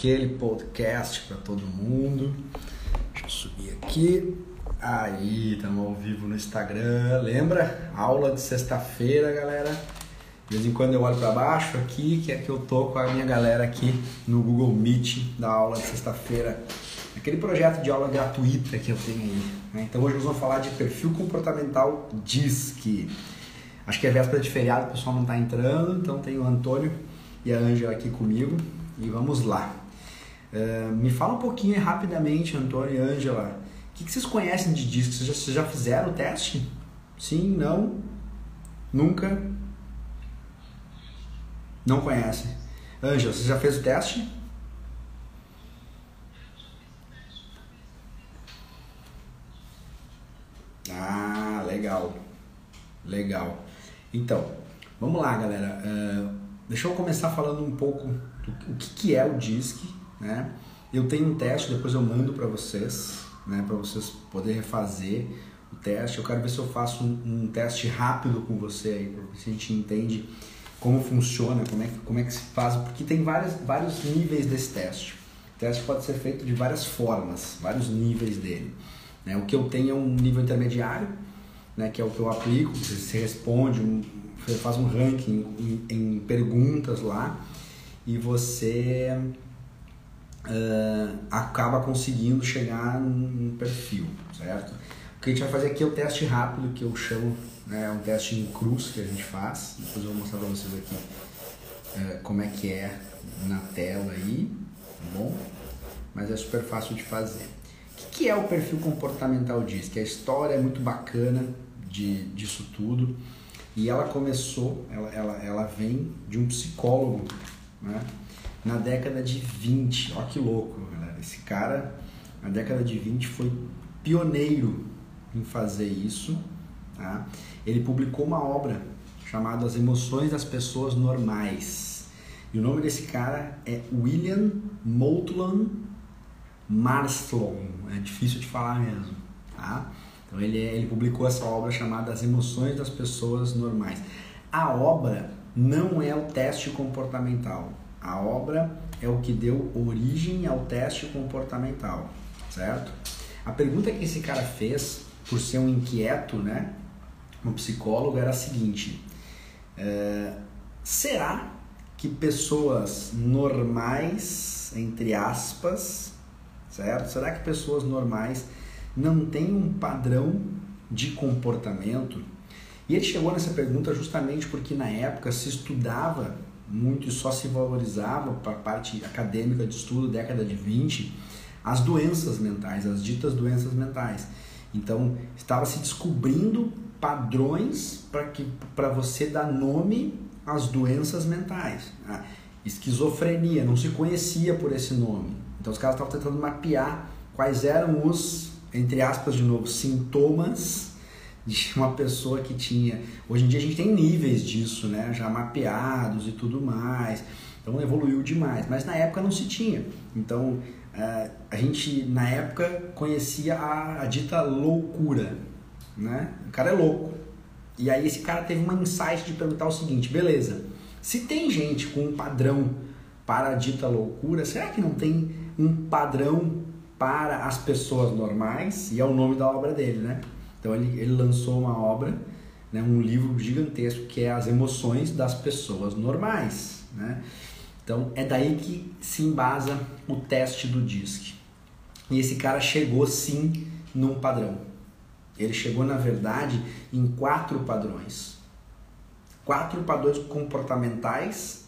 aquele podcast para todo mundo. Deixa eu subir aqui. Aí, estamos ao vivo no Instagram. Lembra? Aula de sexta-feira, galera. De vez em quando eu olho para baixo aqui, que é que eu tô com a minha galera aqui no Google Meet da aula de sexta-feira. Aquele projeto de aula gratuita que eu tenho aí. Né? Então hoje nós vamos falar de perfil comportamental DISC. Acho que é véspera de feriado, o pessoal não está entrando, então tem o Antônio e a Ângela aqui comigo e vamos lá. Uh, me fala um pouquinho rapidamente, Antônio e Ângela, o que, que, vocês conhecem de disco? Vocês já, vocês já fizeram o teste? Sim, não? Nunca? Não conhecem. Ângela, você já fez o teste? Ah, legal. Legal. Então, vamos lá, galera. Uh, deixa eu começar falando um pouco do o que, que é o DISC, né? Eu tenho um teste, depois eu mando para vocês, né? Para vocês poderem refazer o teste. Eu quero ver se eu faço um, um teste rápido com você aí, para ver se a gente entende como funciona, como é que, como é que se faz, porque tem vários, vários níveis desse teste. O teste pode ser feito de várias formas, vários níveis dele. Né? O que eu tenho é um nível intermediário, né, que é o que eu aplico, você responde, um, faz um ranking em, em perguntas lá e você uh, acaba conseguindo chegar num perfil, certo? O que a gente vai fazer aqui é o teste rápido, que eu chamo, né, um teste em cruz que a gente faz, depois eu vou mostrar para vocês aqui uh, como é que é na tela aí, tá bom? Mas é super fácil de fazer. O que, que é o perfil comportamental diz? Que a história é muito bacana de, disso tudo. E ela começou, ela, ela, ela vem de um psicólogo né? Na década de 20. Olha que louco, galera. Esse cara, na década de 20, foi pioneiro em fazer isso. Tá? Ele publicou uma obra chamada As Emoções das Pessoas Normais. E o nome desse cara é William Moulton Marslon. É difícil de falar mesmo. Tá? Então ele, é, ele publicou essa obra chamada As Emoções das Pessoas Normais. A obra não é o teste comportamental. A obra é o que deu origem ao teste comportamental, certo? A pergunta que esse cara fez, por ser um inquieto, né, um psicólogo, era a seguinte: é, será que pessoas normais, entre aspas, certo? Será que pessoas normais não têm um padrão de comportamento? E ele chegou nessa pergunta justamente porque na época se estudava muito e só se valorizava para a parte acadêmica de estudo, década de 20, as doenças mentais, as ditas doenças mentais. Então, estava se descobrindo padrões para que para você dar nome às doenças mentais. A esquizofrenia não se conhecia por esse nome. Então, os caras estavam tentando mapear quais eram os entre aspas, de novo, sintomas de uma pessoa que tinha. Hoje em dia a gente tem níveis disso, né? Já mapeados e tudo mais. Então evoluiu demais. Mas na época não se tinha. Então uh, a gente, na época, conhecia a, a, dita loucura, né? O cara é louco. E aí esse cara teve uma insight de perguntar o seguinte: beleza, se tem gente com um padrão para a dita loucura, será que não tem um padrão para as pessoas normais, e é o nome da obra dele, né? Então ele, ele lançou uma obra, né, um livro gigantesco que é As Emoções das Pessoas Normais, né? Então é daí que se embasa o teste do DISC. E esse cara chegou sim num padrão. Ele chegou, na verdade, em quatro padrões. Quatro padrões comportamentais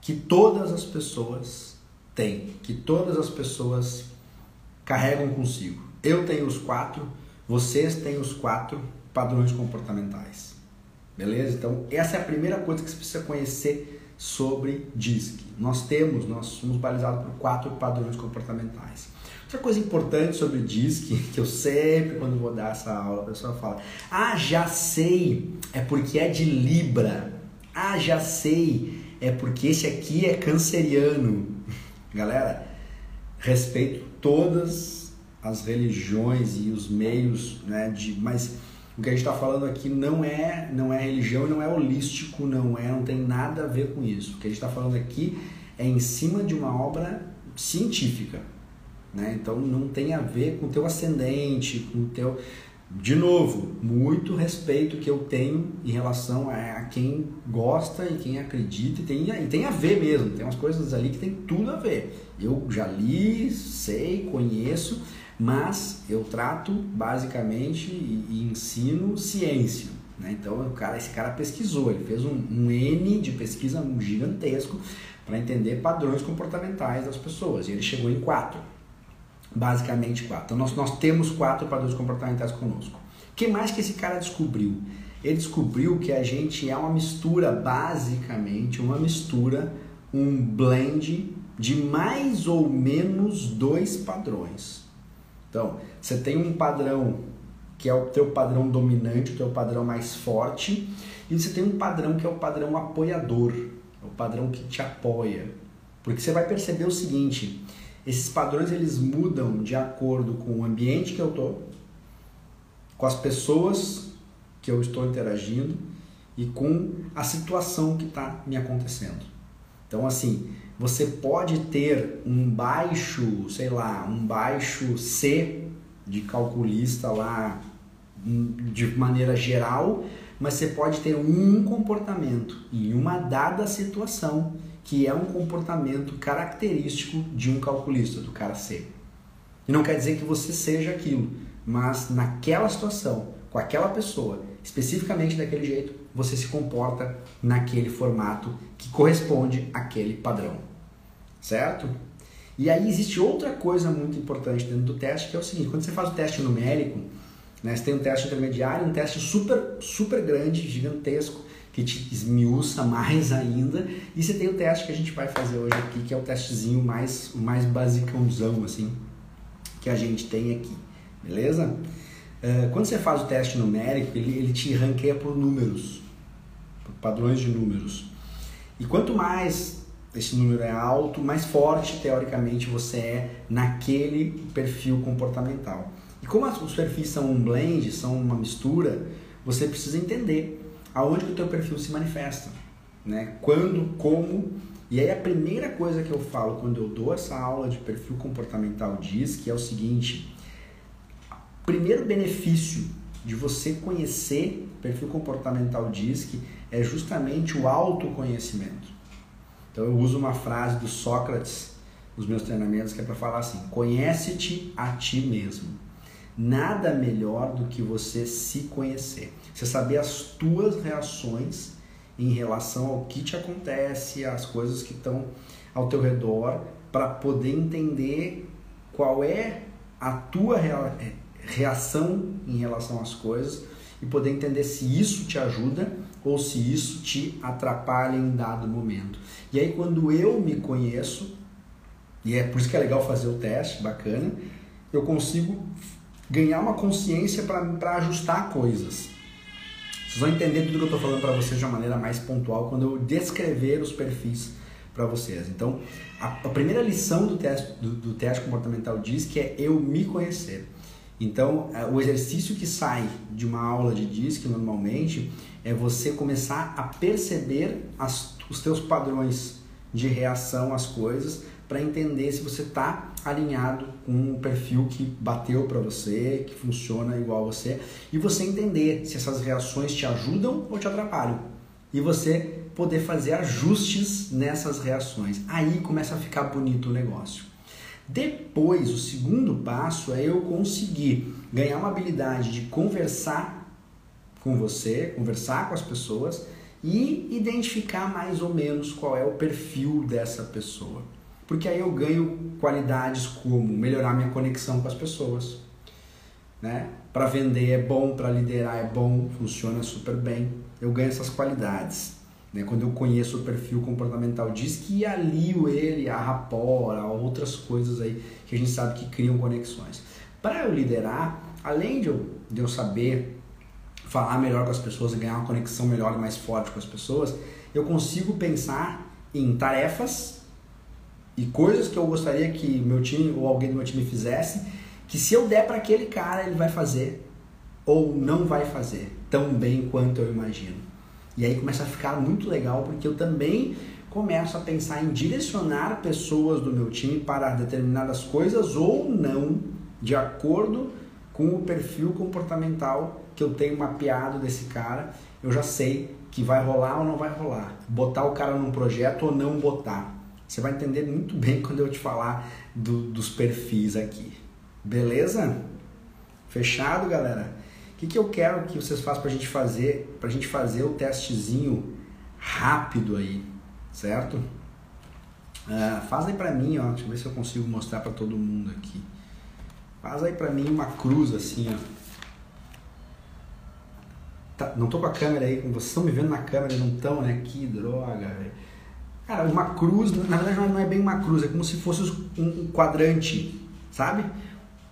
que todas as pessoas têm, que todas as pessoas carregam consigo. Eu tenho os quatro, vocês têm os quatro padrões comportamentais. Beleza? Então, essa é a primeira coisa que você precisa conhecer sobre DISC. Nós temos, nós somos balizados por quatro padrões comportamentais. Outra coisa importante sobre DISC, que eu sempre, quando vou dar essa aula, a pessoa fala: Ah, já sei, é porque é de Libra. Ah, já sei, é porque esse aqui é canceriano. Galera, respeito todas as religiões e os meios, né, de, mas o que a gente está falando aqui não é não é religião, não é holístico, não é, não tem nada a ver com isso. O que a gente está falando aqui é em cima de uma obra científica. Né? Então não tem a ver com o teu ascendente, com o teu. De novo, muito respeito que eu tenho em relação a, quem gosta e quem acredita, e tem, e tem a ver mesmo, tem umas coisas ali que tem tudo a ver. Eu já li, sei, conheço, mas eu trato basicamente e, ensino ciência. Né? Então o cara, esse cara pesquisou, ele fez um, um N de pesquisa gigantesco para entender padrões comportamentais das pessoas. E ele chegou em quatro basicamente quatro. Então nós, nós temos quatro padrões comportamentais conosco. O que mais que esse cara descobriu? Ele descobriu que a gente é uma mistura, basicamente, uma mistura, um blend de mais ou menos dois padrões. Então, você tem um padrão que é o teu padrão dominante, o teu padrão mais forte, e você tem um padrão que é o padrão apoiador, é o padrão que te apoia. Porque você vai perceber o seguinte, esses padrões eles mudam de acordo com o ambiente que eu tô, com as pessoas que eu estou interagindo e com a situação que está me acontecendo. Então assim, você pode ter um baixo, sei lá, um baixo C de calculista lá hum, de maneira geral, mas você pode ter um comportamento em uma dada situação que é um comportamento característico de um calculista, do cara C. E não quer dizer que você seja aquilo, mas naquela situação, com aquela pessoa, especificamente daquele jeito, você se comporta naquele formato que corresponde àquele padrão. Certo? E aí existe outra coisa muito importante dentro do teste, que é o seguinte, quando você faz o teste numérico, né, você tem um teste intermediário, um teste super, super grande, gigantesco, que te esmiuça mais ainda. E você tem o teste que a gente vai fazer hoje aqui, que é o testezinho mais, mais basicãozão, assim, que a gente tem aqui, beleza? Uh, quando você faz o teste numérico, ele, ele te ranqueia por números, por padrões de números. E quanto mais esse número é alto, mais forte, teoricamente, você é naquele perfil comportamental. E como os perfis são um blend, são uma mistura, você precisa entender aonde que o teu perfil se manifesta, né? Quando, como. E aí a primeira coisa que eu falo quando eu dou essa aula de perfil comportamental diz que é o seguinte: primeiro benefício de você conhecer perfil comportamental diz que é justamente o autoconhecimento. Então eu uso uma frase do Sócrates nos meus treinamentos que é para falar assim: conhece-te a ti mesmo. Nada melhor do que você se conhecer. Você saber as tuas reações em relação ao que te acontece, às coisas que estão ao teu redor, para poder entender qual é a tua é, reação em relação às coisas e poder entender se isso te ajuda ou se isso te atrapalha em dado momento. E aí quando eu me conheço, e é por isso que é legal fazer o teste, bacana, eu consigo ganhar uma consciência para ajustar coisas. Vocês vão entender tudo que eu estou falando para vocês de uma maneira mais pontual quando eu descrever os perfis para vocês. Então, a, a, primeira lição do teste, do, do teste comportamental diz que é eu me conhecer. Então, é, o exercício que sai de uma aula de DISC normalmente é você começar a perceber as, os teus padrões de reação às coisas para entender se você está alinhado com um perfil que bateu para você, que funciona igual a você, e você entender se essas reações te ajudam ou te atrapalham. E você poder fazer ajustes nessas reações. Aí começa a ficar bonito o negócio. Depois, o segundo passo é eu conseguir ganhar uma habilidade de conversar com você, conversar com as pessoas e identificar mais ou menos qual é o perfil dessa pessoa porque aí eu ganho qualidades como melhorar minha conexão com as pessoas, né? Para vender é bom, para liderar é bom, funciona super bem. Eu ganho essas qualidades. Né? Quando eu conheço o perfil comportamental, diz que alio ele a rapport, a outras coisas aí que a gente sabe que criam conexões. Para eu liderar, além de eu, de eu saber falar melhor com as pessoas e ganhar uma conexão melhor e mais forte com as pessoas, eu consigo pensar em tarefas e coisas que eu gostaria que meu time ou alguém do meu time fizesse, que se eu der para aquele cara, ele vai fazer ou não vai fazer tão bem quanto eu imagino. E aí começa a ficar muito legal porque eu também começo a pensar em direcionar pessoas do meu time para determinadas coisas ou não, de acordo com o perfil comportamental que eu tenho mapeado desse cara, eu já sei que vai rolar ou não vai rolar. Botar o cara num projeto ou não botar. Você vai entender muito bem quando eu te falar do, dos perfis aqui. Beleza? Fechado, galera? Que, que eu quero que vocês façam para a gente fazer, para a gente fazer o testezinho rápido aí, certo? Uh, faz aí para mim, ó, deixa eu ver se eu consigo mostrar para todo mundo aqui. Faz aí para mim uma cruz assim, ó. Tá, não tô com a câmera aí, vocês estão me vendo na câmera, não estão, né? Que droga, velho. Cara, uma cruz, na verdade não é bem uma cruz, é como se fosse um quadrante, sabe?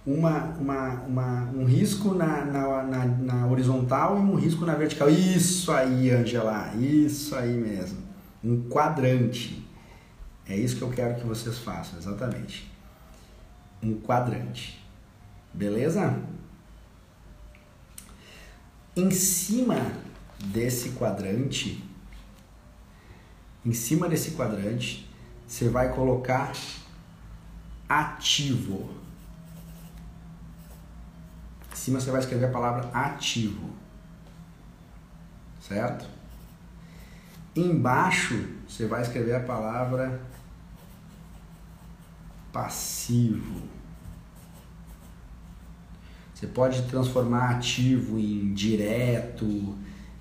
Uma, uma, uma, um risco na, na, na, na horizontal e um risco na vertical. Isso aí, Angela, isso aí mesmo. Um quadrante. É isso que eu quero que vocês façam, exatamente. Um quadrante. Beleza? Em cima desse quadrante, em cima desse quadrante, você vai colocar ativo. Cima você vai escrever a palavra ativo. Certo? Embaixo você vai escrever a palavra passivo. Você pode transformar ativo em direto,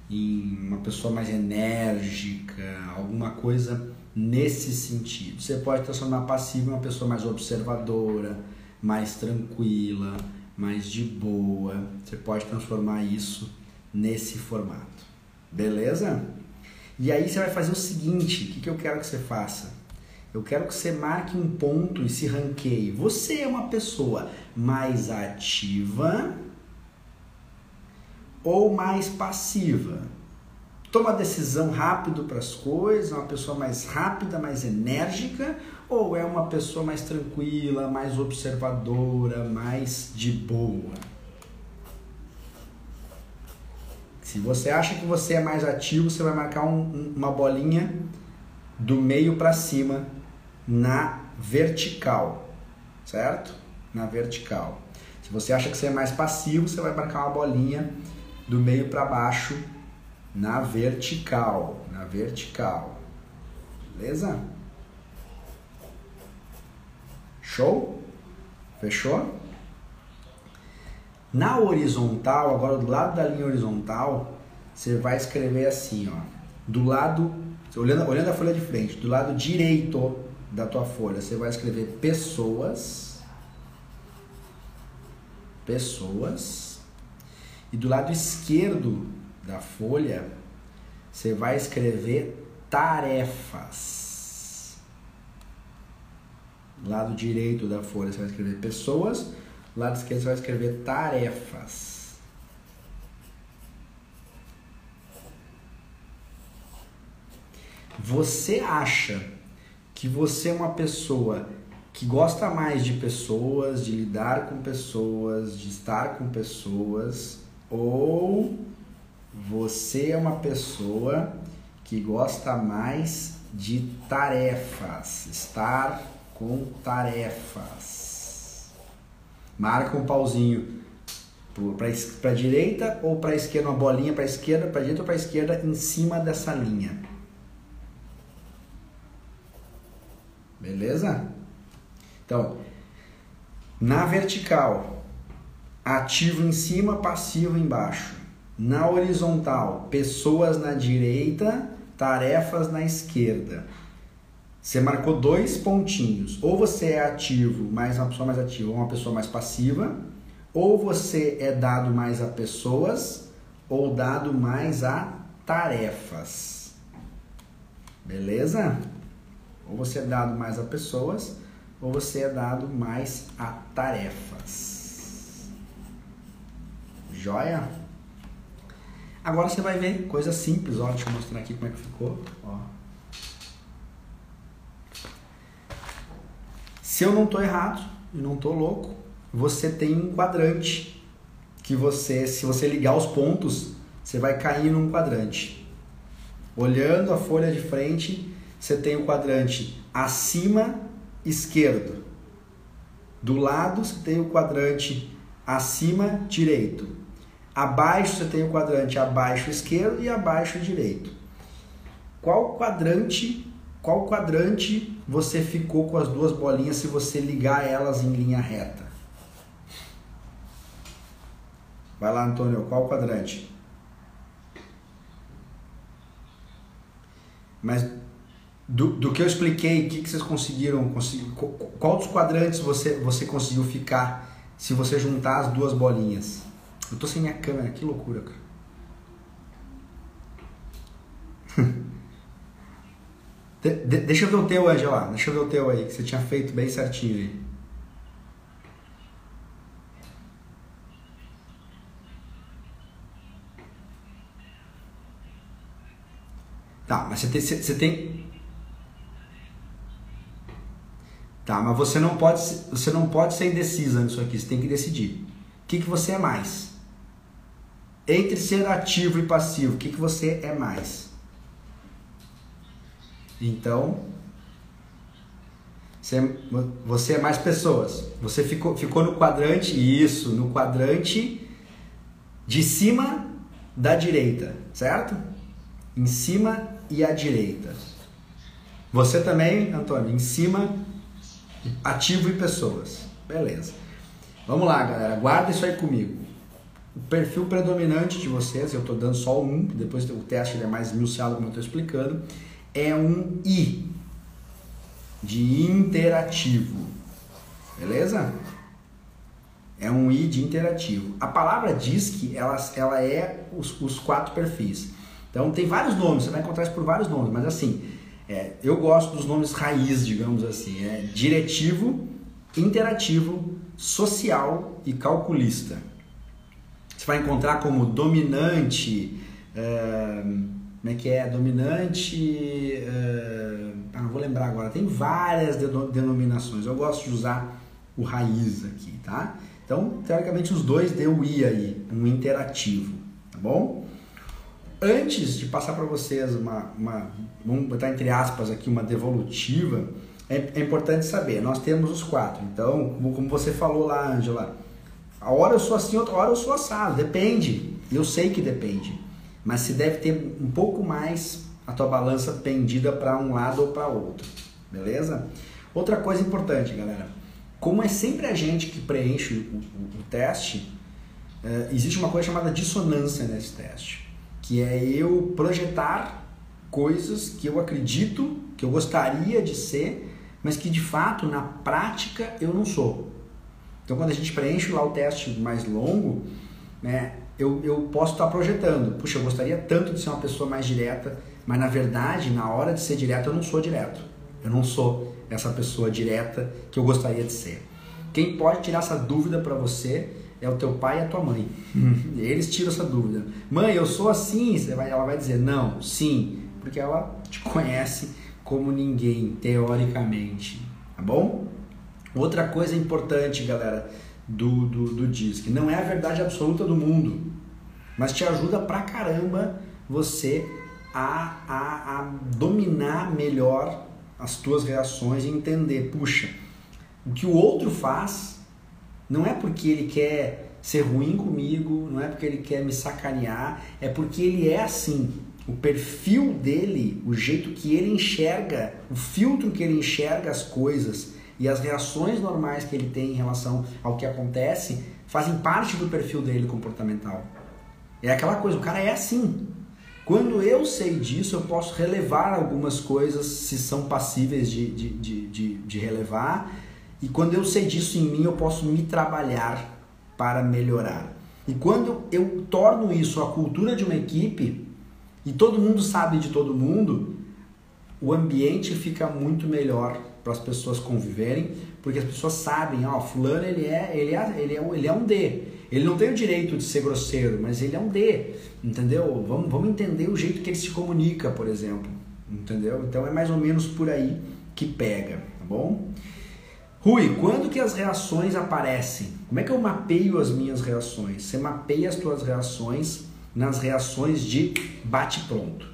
em uma pessoa mais enérgica, alguma coisa nesse sentido. Você pode transformar passivo em uma pessoa mais observadora, mais tranquila, mais de boa. Você pode transformar isso nesse formato. Beleza? E aí você vai fazer o seguinte: o que, que eu quero que você faça? Eu quero que você marque um ponto e se ranqueie. Você é uma pessoa mais ativa ou mais passiva? Toma decisão rápido para as coisas, é uma pessoa mais rápida, mais enérgica, ou é uma pessoa mais tranquila, mais observadora, mais de boa? Se você acha que você é mais ativo, você vai marcar um, uma bolinha do meio para cima na vertical, certo? Na vertical. Se você acha que você é mais passivo, você vai marcar uma bolinha do meio para baixo na vertical, na vertical. Beleza? Show? Fechou? Na horizontal, agora do lado da linha horizontal, você vai escrever assim, ó. Do lado, olhando, olhando a folha de frente, do lado direito da tua folha, você vai escrever pessoas, pessoas, e do lado esquerdo da folha, você vai escrever tarefas. Do lado direito da folha, você vai escrever pessoas. Do lado esquerdo, você vai escrever tarefas. Você acha que você é uma pessoa que gosta mais de pessoas, de lidar com pessoas, de estar com pessoas, ou você é uma pessoa que gosta mais de tarefas, estar com tarefas. Marca um pauzinho para a direita ou para a esquerda, uma bolinha para a esquerda, para a direita ou para a esquerda em cima dessa linha. Beleza? Então, na vertical, ativo em cima, passivo embaixo. Na horizontal, pessoas na direita, tarefas na esquerda. Você marcou dois pontinhos. Ou você é ativo, mais uma pessoa mais ativa, ou uma pessoa mais passiva. Ou você é dado mais a pessoas, ou dado mais a tarefas. Beleza? Ou você é dado mais a pessoas, ou você é dado mais a tarefas. Joia? Agora você vai ver coisa simples, ó. Deixa eu mostrar aqui como é que ficou. Ó. Se eu não estou errado e não estou louco, você tem um quadrante que você, se você ligar os pontos, você vai cair num quadrante. Olhando a folha de frente, você tem o quadrante acima esquerdo. Do lado você tem o quadrante acima direito. Abaixo você tem o quadrante abaixo esquerdo e abaixo direito. Qual quadrante, qual quadrante você ficou com as duas bolinhas se você ligar elas em linha reta? Vai lá, Antônio, qual quadrante? Mas do, do que eu expliquei, o que, que vocês conseguiram? qual dos quadrantes você, você conseguiu ficar se você juntar as duas bolinhas? Eu tô sem minha câmera, que loucura, cara. de, de, deixa eu ver o teu, Angela. Deixa eu ver o teu aí, que você tinha feito bem certinho aí. Tá, mas você tem, você tem. Tá, mas você não pode, você não pode ser indecisa nisso aqui. Você tem que decidir. O que, que você é mais? Entre ser ativo e passivo, o que, que você é mais? Então, você, é, você é mais pessoas. Você ficou, ficou no quadrante, isso, no quadrante de cima da direita, certo? Em cima e à direita. Você também, Antônio, em cima, ativo e pessoas. Beleza. Vamos lá, galera. Guarda isso aí comigo. O perfil predominante de vocês, eu estou dando só um, depois o teste é mais minuciado como eu estou explicando, é um I, de interativo. Beleza? É um I de interativo. A palavra DISC, ela, ela é os, os quatro perfis. Então tem vários nomes, você vai encontrar isso por vários nomes, mas assim, é, eu gosto dos nomes raiz, digamos assim, é diretivo, interativo, social e calculista. Você vai encontrar como dominante, é, como é que é? Dominante, é, ah, não vou lembrar agora, tem várias denominações, eu gosto de usar o raiz aqui, tá? Então, teoricamente, os dois deu I aí, um interativo, tá bom? antes de passar para vocês uma, uma, vamos botar entre aspas aqui, uma devolutiva, é, é, importante saber, nós temos os quatro. Então, como, como você falou lá, Angela, a hora eu sou assim, outra hora eu sou assado, depende. Eu sei que depende. Mas se deve ter um pouco mais a tua balança pendida para um lado ou para outro. Beleza? Outra coisa importante, galera. Como é sempre a gente que preenche o, o, o teste, é, existe uma coisa chamada dissonância nesse teste que é eu projetar coisas que eu acredito, que eu gostaria de ser, mas que de fato na prática eu não sou. Então quando a gente preenche lá o teste mais longo, né, eu, eu posso estar projetando, puxa, eu gostaria tanto de ser uma pessoa mais direta, mas na verdade, na hora de ser direto, eu não sou direto. Eu não sou essa pessoa direta que eu gostaria de ser. Quem pode tirar essa dúvida para você é o teu pai e a tua mãe. Eles tiram essa dúvida. Mãe, eu sou assim? Vai, ela vai dizer não, sim, porque ela te conhece como ninguém, teoricamente. Tá bom? Outra coisa importante, galera, do, do, do DISC, não é a verdade absoluta do mundo, mas te ajuda pra caramba você a, a, a dominar melhor as tuas reações e entender, puxa, o que o outro faz não é porque ele quer ser ruim comigo, não é porque ele quer me sacanear, é porque ele é assim. O perfil dele, o jeito que ele enxerga, o filtro que ele enxerga as coisas e as reações normais que ele tem em relação ao que acontece fazem parte do perfil dele comportamental. É aquela coisa, o cara é assim. Quando eu sei disso, eu posso relevar algumas coisas se são passíveis de, de, de, de, de relevar e quando eu sei disso em mim, eu posso me trabalhar para melhorar. E quando eu torno isso a cultura de uma equipe, e todo mundo sabe de todo mundo, o ambiente fica muito melhor para as pessoas conviverem, porque as pessoas sabem, ó, fulano ele é, ele é, ele é, ele é um D. Ele não tem o direito de ser grosseiro, mas ele é um D, entendeu? Vamos, vamos entender o jeito que ele se comunica, por exemplo, entendeu? Então é mais ou menos por aí que pega, tá bom? Rui, quando que as reações aparecem? Como é que eu mapeio as minhas reações? Você mapeia as suas reações nas reações de bate-pronto.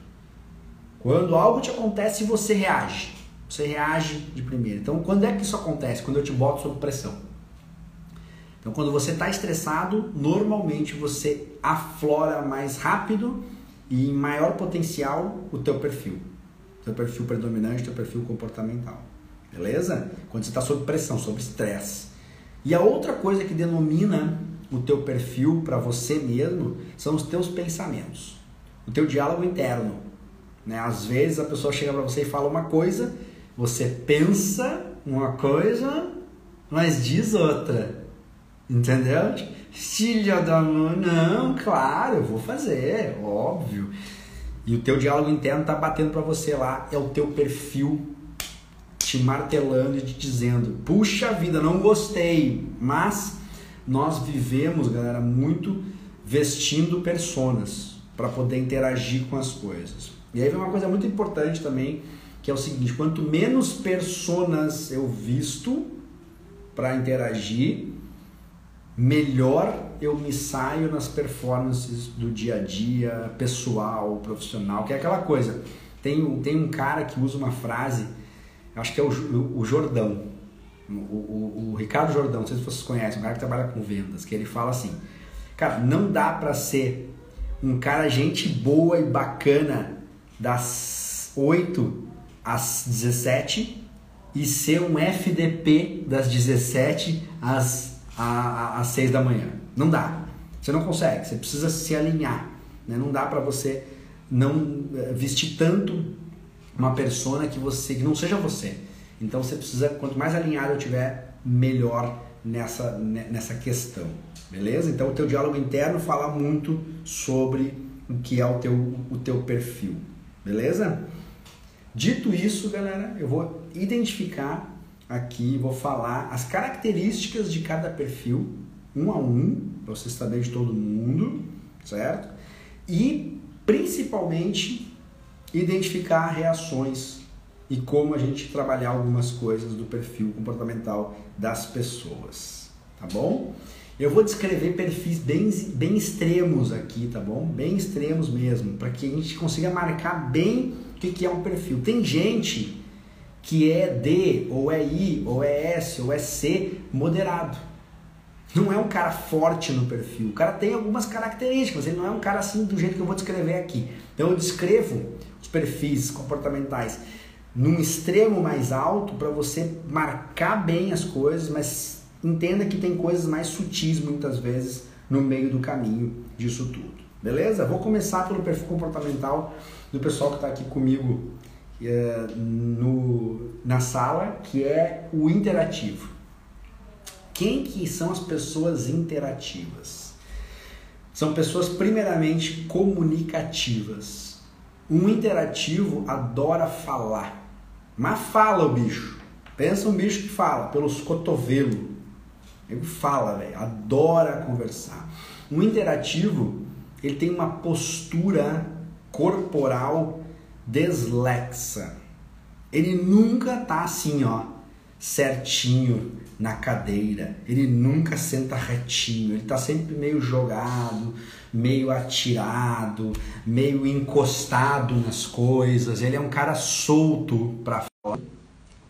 Quando algo te acontece, você reage. Você reage de primeira. Então, quando é que isso acontece? Quando eu te boto sob pressão. Então, quando você está estressado, normalmente você aflora mais rápido e em maior potencial o teu perfil. Teu perfil predominante, teu perfil comportamental. Beleza? Quando você está sob pressão, sob estresse. E a outra coisa que denomina o teu perfil para você mesmo são os teus pensamentos. O teu diálogo interno. Né? Às vezes a pessoa chega para você e fala uma coisa, você pensa uma coisa, mas diz outra. Entendeu? Filha da mãe, não, claro, eu vou fazer, óbvio. E o teu diálogo interno tá batendo para você lá, é o teu perfil te martelando e te dizendo: "Puxa vida, não gostei", mas nós vivemos, galera, muito vestindo personas para poder interagir com as coisas. E aí vem uma coisa muito importante também, que é o seguinte: quanto menos personas eu visto para interagir, melhor eu me saio nas performances do dia a dia, pessoal, profissional, que é aquela coisa. Tem, tem um cara que usa uma frase, acho que é o, o Jordão, o, o, o, Ricardo Jordão, não sei se vocês conhecem, um cara que trabalha com vendas, que ele fala assim, cara, não dá para ser um cara gente boa e bacana das 8 às 17 e ser um FDP das 17 às, às 6 da manhã. Não dá. Você não consegue, você precisa se alinhar. Né? Não dá para você não eh, vestir tanto uma persona que você que não seja você. Então você precisa, quanto mais alinhado eu tiver, melhor nessa, nessa questão. Beleza? Então o teu diálogo interno fala muito sobre o que é o teu, o teu perfil. Beleza? Dito isso, galera, eu vou identificar aqui, vou falar as características de cada perfil, um a um, para você saber de todo mundo, certo? E principalmente identificar reações e como a gente trabalhar algumas coisas do perfil comportamental das pessoas, tá bom? Eu vou descrever perfis bem, bem extremos aqui, tá bom? Bem extremos mesmo, para que a gente consiga marcar bem o que, que é um perfil. Tem gente que é D, ou é I, ou é S, ou é C moderado. Não é um cara forte no perfil. O cara tem algumas características, ele não é um cara assim do jeito que eu vou descrever aqui. Então eu descrevo os perfis comportamentais num extremo mais alto para você marcar bem as coisas, mas entenda que tem coisas mais sutis muitas vezes no meio do caminho disso tudo. Beleza? Vou começar pelo perfil comportamental do pessoal que está aqui comigo é, no, na sala, que é o interativo. Quem que são as pessoas interativas? São pessoas primeiramente comunicativas. Um interativo adora falar. Mas fala o bicho. Pensa um bicho que fala pelos cotovelos. Ele fala, velho. Adora conversar. Um interativo, ele tem uma postura corporal deslexa. Ele nunca tá assim, ó, certinho na cadeira. Ele nunca senta retinho. Ele tá sempre meio jogado, meio atirado, meio encostado nas coisas. Ele é um cara solto para fora.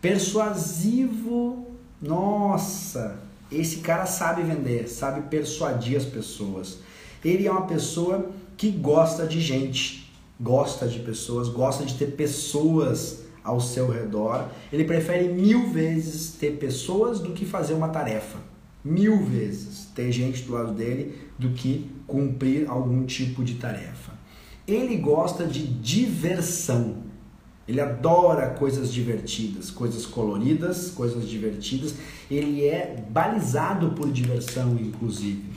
Persuasivo. Nossa, esse cara sabe vender, sabe persuadir as pessoas. Ele é uma pessoa que gosta de gente, gosta de pessoas, gosta de ter pessoas ao seu redor. Ele prefere mil vezes ter pessoas do que fazer uma tarefa. Mil vezes ter gente do lado dele do que cumprir algum tipo de tarefa. Ele gosta de diversão. Ele adora coisas divertidas, coisas coloridas, coisas divertidas. Ele é balizado por diversão, inclusive.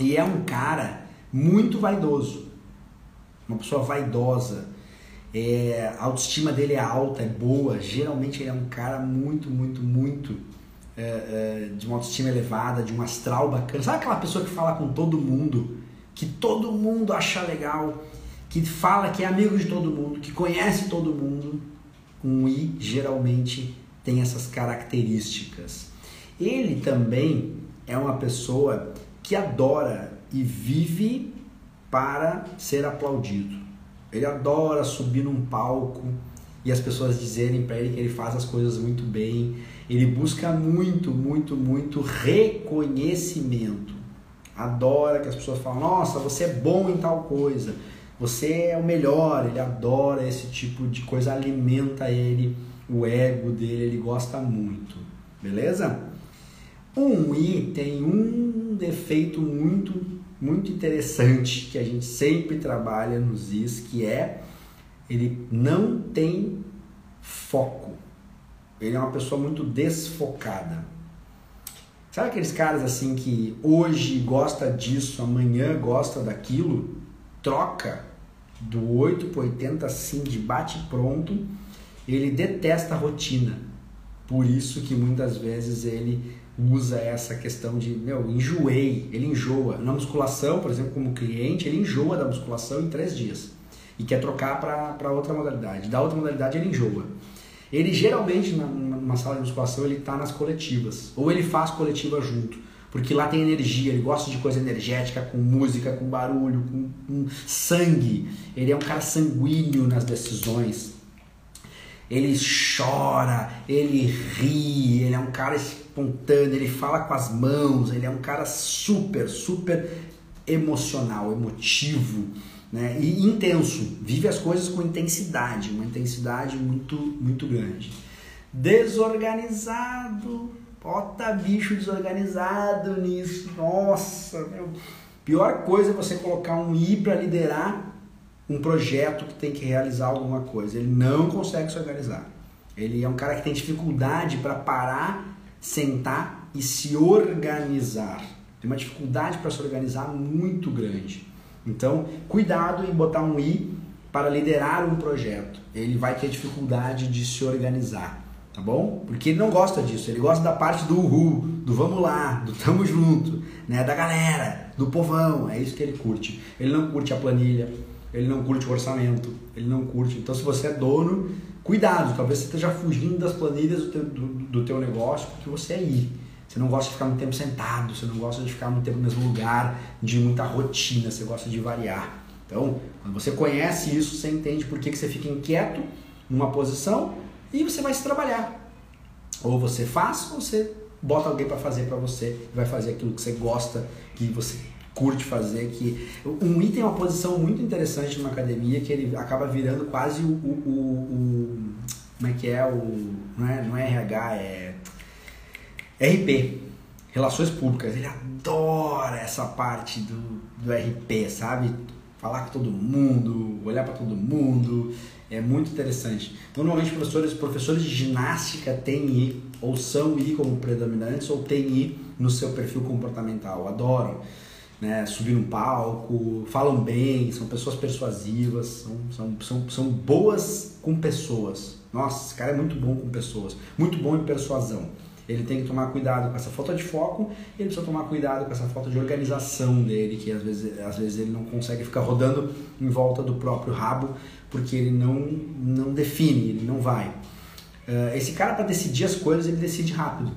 E é um cara muito vaidoso. Uma pessoa vaidosa. É, a autoestima dele é alta, é boa. Geralmente ele é um cara muito, muito, muito é, é, de uma autoestima elevada, de um astral bacana. Sabe aquela pessoa que fala com todo mundo, que todo mundo acha legal, que fala que é amigo de todo mundo, que conhece todo mundo? Um I geralmente tem essas características. Ele também é uma pessoa que adora e vive para ser aplaudido. Ele adora subir num palco e as pessoas dizerem para ele que ele faz as coisas muito bem. Ele busca muito, muito, muito reconhecimento. Adora que as pessoas falem: "Nossa, você é bom em tal coisa. Você é o melhor". Ele adora esse tipo de coisa, alimenta ele, o ego dele, ele gosta muito. Beleza? Um I tem um defeito muito muito interessante que a gente sempre trabalha nos Is, que é ele não tem foco. Ele é uma pessoa muito desfocada. Sabe aqueles caras assim que hoje gosta disso, amanhã gosta daquilo? Troca do 8 para 80 assim, de bate pronto. Ele detesta a rotina. Por isso que muitas vezes ele usa essa questão de, meu, enjoei, ele enjoa. Na musculação, por exemplo, como cliente, ele enjoa da musculação em três dias e quer trocar para outra modalidade. Da outra modalidade ele enjoa. Ele geralmente, numa sala de musculação, ele está nas coletivas, ou ele faz coletiva junto, porque lá tem energia, ele gosta de coisa energética, com música, com barulho, com, com sangue. Ele é um cara sanguíneo nas decisões. Ele chora, ele ri, ele é um cara espontâneo, ele fala com as mãos, ele é um cara super, super emocional, emotivo né? e intenso, vive as coisas com intensidade, uma intensidade muito, muito grande. Desorganizado, bota bicho desorganizado nisso, nossa, meu. Pior coisa é você colocar um I para liderar um projeto que tem que realizar alguma coisa. Ele não consegue se organizar. Ele é um cara que tem dificuldade para parar sentar e se organizar. Tem uma dificuldade para se organizar muito grande. Então, cuidado em botar um i para liderar um projeto. Ele vai ter dificuldade de se organizar, tá bom? Porque ele não gosta disso. Ele gosta da parte do uhul, do vamos lá, do tamo junto, né? Da galera, do povão. É isso que ele curte. Ele não curte a planilha, ele não curte o orçamento, ele não curte. Então, se você é dono, Cuidado, talvez você esteja fugindo das planilhas do teu, do, do teu negócio porque você é ir. Você não gosta de ficar muito tempo sentado, você não gosta de ficar muito tempo no mesmo lugar, de muita rotina, você gosta de variar. Então, quando você conhece isso, você entende por que, que você fica inquieto numa posição e você vai se trabalhar. Ou você faz, ou você bota alguém para fazer para você, vai fazer aquilo que você gosta, que você curte fazer, que um item uma posição muito interessante numa academia que ele acaba virando quase o, o, o, o como é que é? O não é, não é RH é RP relações públicas. Ele adora essa parte do, do RP sabe? Falar com todo mundo olhar para todo mundo é muito interessante. Normalmente professores professores de ginástica têm I ou são I como predominantes ou têm I no seu perfil comportamental. Adoram né, subir no palco, falam bem, são pessoas persuasivas, são, são, são, são boas com pessoas. Nossa, esse cara é muito bom com pessoas, muito bom em persuasão. Ele tem que tomar cuidado com essa falta de foco, ele precisa tomar cuidado com essa falta de organização dele, que às vezes, às vezes ele não consegue ficar rodando em volta do próprio rabo, porque ele não, não define, ele não vai. Uh, esse cara, para decidir as coisas, ele decide rápido.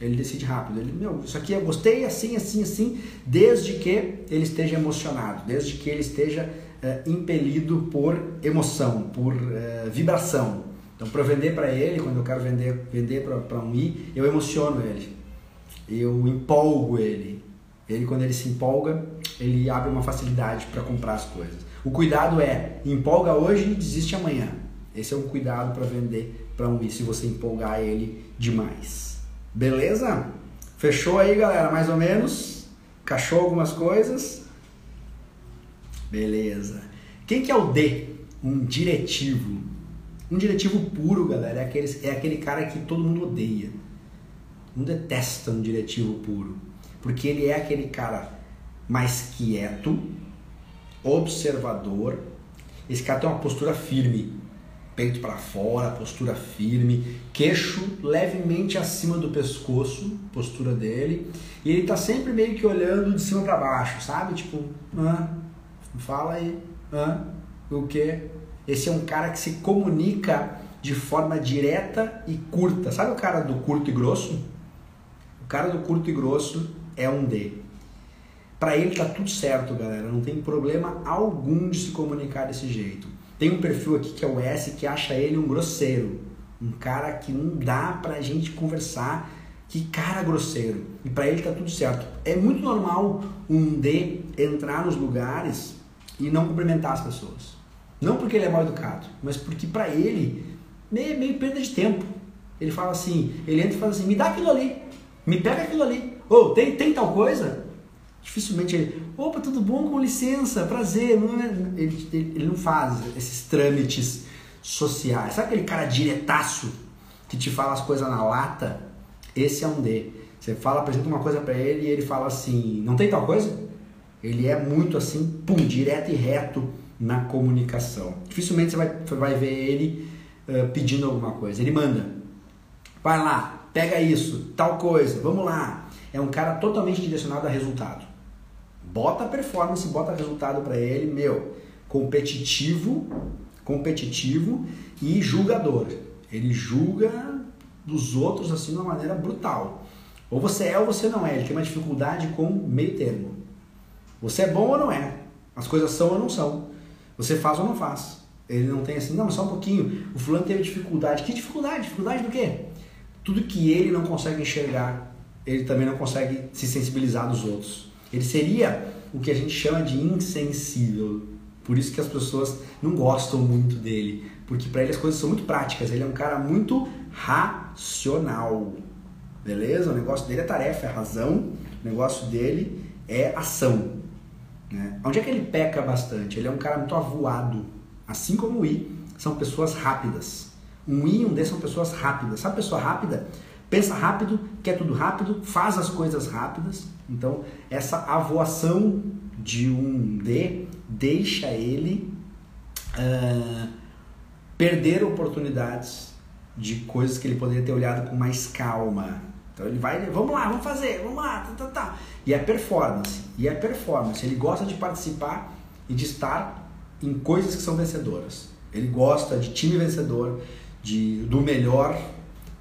Ele decide rápido. Ele, meu, isso aqui eu gostei, assim, assim, assim, desde que ele esteja emocionado, desde que ele esteja é, impelido por emoção, por é, vibração. Então, para vender para ele, quando eu quero vender, vender para um I, eu emociono ele, eu empolgo ele. Ele, quando ele se empolga, ele abre uma facilidade para comprar as coisas. O cuidado é empolga hoje e desiste amanhã. Esse é um cuidado para vender para um I, se você empolgar ele demais. Beleza? Fechou aí, galera? Mais ou menos? Cachou algumas coisas? Beleza. Quem que é o D? Um diretivo. Um diretivo puro, galera, é aquele, é aquele cara que todo mundo odeia. Não detesta um diretivo puro. Porque ele é aquele cara mais quieto, observador. Esse cara tem uma postura firme peito para fora, postura firme, queixo levemente acima do pescoço, postura dele, e ele tá sempre meio que olhando de cima para baixo, sabe? Tipo, ah, fala aí, ah, o que? Esse é um cara que se comunica de forma direta e curta. Sabe o cara do curto e grosso? O cara do curto e grosso é um D. Para ele tá tudo certo, galera. Não tem problema algum de se comunicar desse jeito. Tem um perfil aqui que é o S que acha ele um grosseiro. Um cara que não dá pra gente conversar. Que cara grosseiro. E para ele tá tudo certo. É muito normal um D entrar nos lugares e não cumprimentar as pessoas. Não porque ele é mal educado, mas porque para ele meio, meio perda de tempo. Ele fala assim, ele entra e fala assim, me dá aquilo ali, me pega aquilo ali. Ou oh, tem, tem tal coisa? Dificilmente ele, opa, tudo bom, com licença, prazer. É, ele, ele não faz esses trâmites sociais. Sabe aquele cara diretaço que te fala as coisas na lata? Esse é um D. Você fala, apresenta uma coisa para ele e ele fala assim, não tem tal coisa? Ele é muito assim, pum, direto e reto na comunicação. Dificilmente você vai, vai ver ele uh, pedindo alguma coisa. Ele manda. Vai lá, pega isso, tal coisa, vamos lá. É um cara totalmente direcionado a resultado. Bota performance, bota resultado para ele, meu, competitivo, competitivo e julgador. Ele julga dos outros assim de uma maneira brutal. Ou você é ou você não é. Ele tem uma dificuldade com meio termo. Você é bom ou não é. As coisas são ou não são. Você faz ou não faz. Ele não tem assim, não, só um pouquinho. O fulano teve dificuldade. Que dificuldade? Dificuldade do quê? Tudo que ele não consegue enxergar, ele também não consegue se sensibilizar dos outros. Ele seria o que a gente chama de insensível. Por isso que as pessoas não gostam muito dele, porque para ele as coisas são muito práticas. Ele é um cara muito racional. Beleza? O negócio dele é tarefa, é razão. O negócio dele é ação. Né? Onde é que ele peca bastante? Ele é um cara muito avoado. Assim como o I, são pessoas rápidas. Um I e um D são pessoas rápidas. Sabe pessoa rápida? Pensa rápido, quer tudo rápido, faz as coisas rápidas. Então, essa avoação de um D deixa ele uh, perder oportunidades de coisas que ele poderia ter olhado com mais calma. Então ele vai, vamos lá, vamos fazer, vamos lá, tá, tá, tá. E é performance, e é performance. Ele gosta de participar e de estar em coisas que são vencedoras. Ele gosta de time vencedor, de do melhor,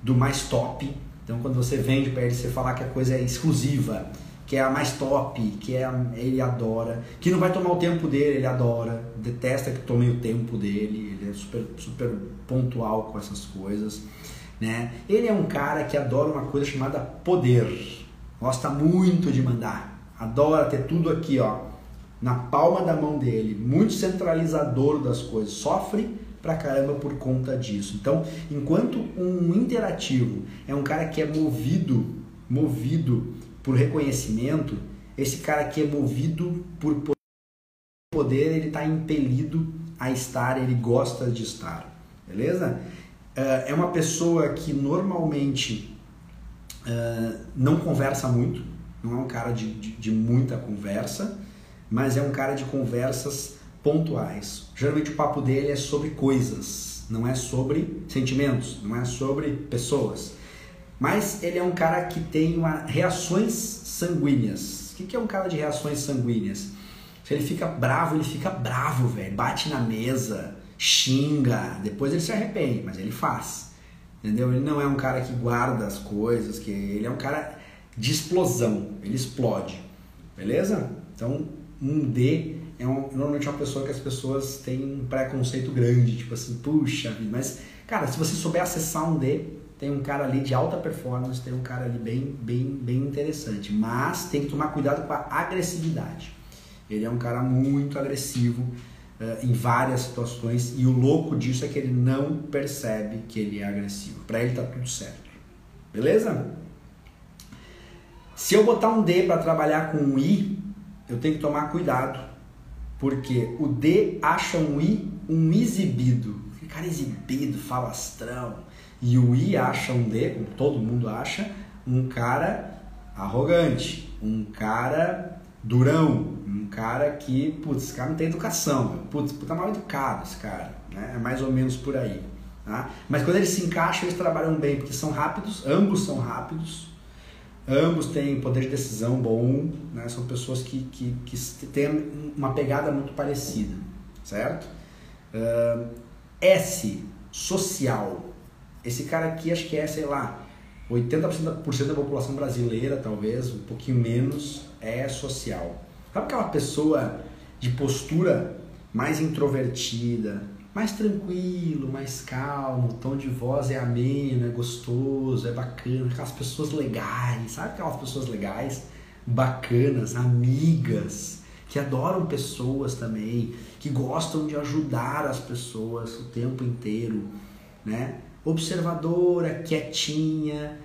do mais top. Então quando você vende para ele, você falar que a coisa é exclusiva, que é a mais top, que é a, ele adora, que não vai tomar o tempo dele, ele adora, detesta que tome o tempo dele, ele é super, super pontual com essas coisas. Né? Ele é um cara que adora uma coisa chamada poder, gosta muito de mandar, adora ter tudo aqui, ó, na palma da mão dele, muito centralizador das coisas, sofre pra caramba por conta disso. Então, enquanto um interativo é um cara que é movido, movido por reconhecimento, esse cara que é movido por poder, ele está impelido a estar, ele gosta de estar, beleza? Eh, é uma pessoa que normalmente uh, não conversa muito, não é um cara de, de, de, muita conversa, mas é um cara de conversas pontuais. Geralmente o papo dele é sobre coisas, não é sobre sentimentos, não é sobre pessoas. Mas ele é um cara que tem uma, reações sanguíneas. O que é um cara de reações sanguíneas? Se ele fica bravo, ele fica bravo, velho. Bate na mesa, xinga, depois ele se arrepende, mas ele faz. Entendeu? Ele não é um cara que guarda as coisas, que ele é um cara de explosão, ele explode. Beleza? Então, um D é um, normalmente é uma pessoa que as pessoas têm um preconceito grande, tipo assim, puxa vida, mas cara, se você souber acessar um D, tem um cara ali de alta performance, tem um cara ali bem, bem, bem interessante, mas tem que tomar cuidado com a agressividade. Ele é um cara muito agressivo, uh, em várias situações e o louco disso é que ele não percebe que ele é agressivo. Para ele tá tudo certo. Beleza? Se eu botar um D para trabalhar com um I, eu tenho que tomar cuidado, porque o D acha um I um exibido. Aquele cara exibido, falastrão. E o I acha um D, como todo mundo acha, um cara arrogante, um cara durão, um cara que, putz, esse cara não tem educação, putz, puta mal educado esse cara, né? É mais ou menos por aí. Tá? Mas quando eles se encaixam, eles trabalham bem, porque são rápidos, ambos são rápidos, ambos têm poder de decisão bom, né? São pessoas que, que, que têm uma pegada muito parecida, certo? Uh, S, social. Esse cara aqui, acho que é, sei lá, 80% da população brasileira, talvez, um pouquinho menos, é social. Sabe aquela pessoa de postura mais introvertida, mais tranquilo, mais calmo, o tom de voz é ameno, é gostoso, é bacana, aquelas pessoas legais, sabe aquelas pessoas legais, bacanas, amigas, que adoram pessoas também, que gostam de ajudar as pessoas o tempo inteiro, né? Observadora, quietinha.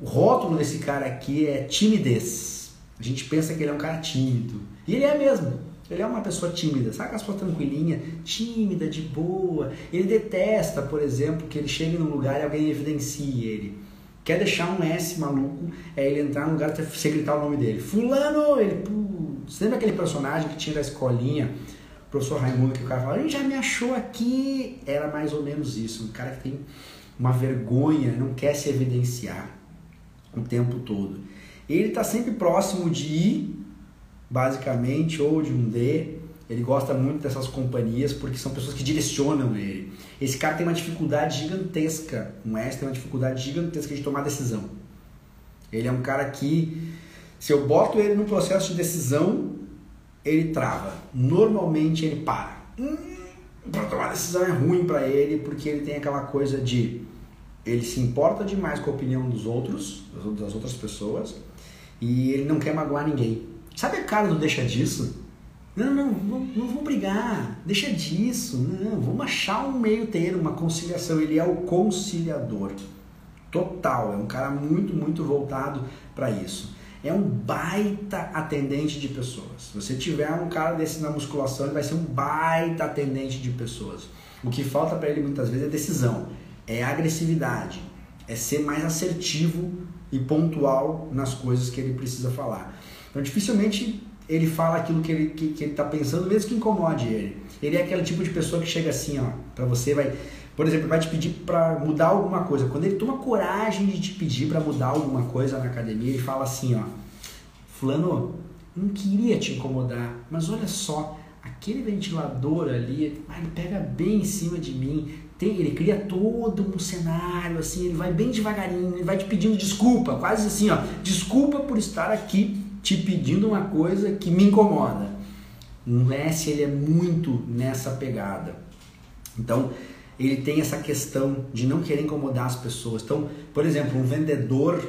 O rótulo desse cara aqui é timidez. A gente pensa que ele é um cara tímido. E ele é mesmo. Ele é uma pessoa tímida, sabe aquela pessoa tranquilinha, tímida, de boa. Ele detesta, por exemplo, que ele chegue num lugar e alguém evidencie ele. Quer deixar um S maluco, é ele entrar num lugar e você gritar o nome dele. Fulano! Ele, Você lembra aquele personagem que tinha da escolinha, o professor Raimundo, que o cara falava, ele já me achou aqui? Era mais ou menos isso. Um cara que tem uma vergonha, não quer se evidenciar o tempo todo. Ele está sempre próximo de ir basicamente, ou de um D. Ele gosta muito dessas companhias porque são pessoas que direcionam ele. Esse cara tem uma dificuldade gigantesca, um S tem uma dificuldade gigantesca de tomar decisão. Ele é um cara que, se eu boto ele no processo de decisão, ele trava. Normalmente ele para. Hum, para tomar decisão é ruim para ele porque ele tem aquela coisa de ele se importa demais com a opinião dos outros, das outras pessoas, e ele não quer magoar ninguém. Sabe a cara do deixa disso? Não, não, não, não vou brigar, deixa disso, não, vamos achar um meio termo, uma conciliação. Ele é o conciliador total, é um cara muito, muito voltado para isso. É um baita atendente de pessoas. Se você tiver um cara desse na musculação, ele vai ser um baita atendente de pessoas. O que falta para ele muitas vezes é decisão, é agressividade, é ser mais assertivo e pontual nas coisas que ele precisa falar. Então, dificilmente ele fala aquilo que ele que, que ele está pensando, mesmo que incomode ele. Ele é aquele tipo de pessoa que chega assim, ó, para você vai, por exemplo, vai te pedir para mudar alguma coisa. Quando ele toma coragem de te pedir para mudar alguma coisa na academia, ele fala assim, ó, fulano, não queria te incomodar, mas olha só, aquele ventilador ali, ele pega bem em cima de mim, tem, ele cria todo um cenário, assim, ele vai bem devagarinho, ele vai te pedindo desculpa, quase assim, ó, desculpa por estar aqui te pedindo uma coisa que me incomoda. Um S ele é muito nessa pegada. Então, ele tem essa questão de não querer incomodar as pessoas. Então, por exemplo, um vendedor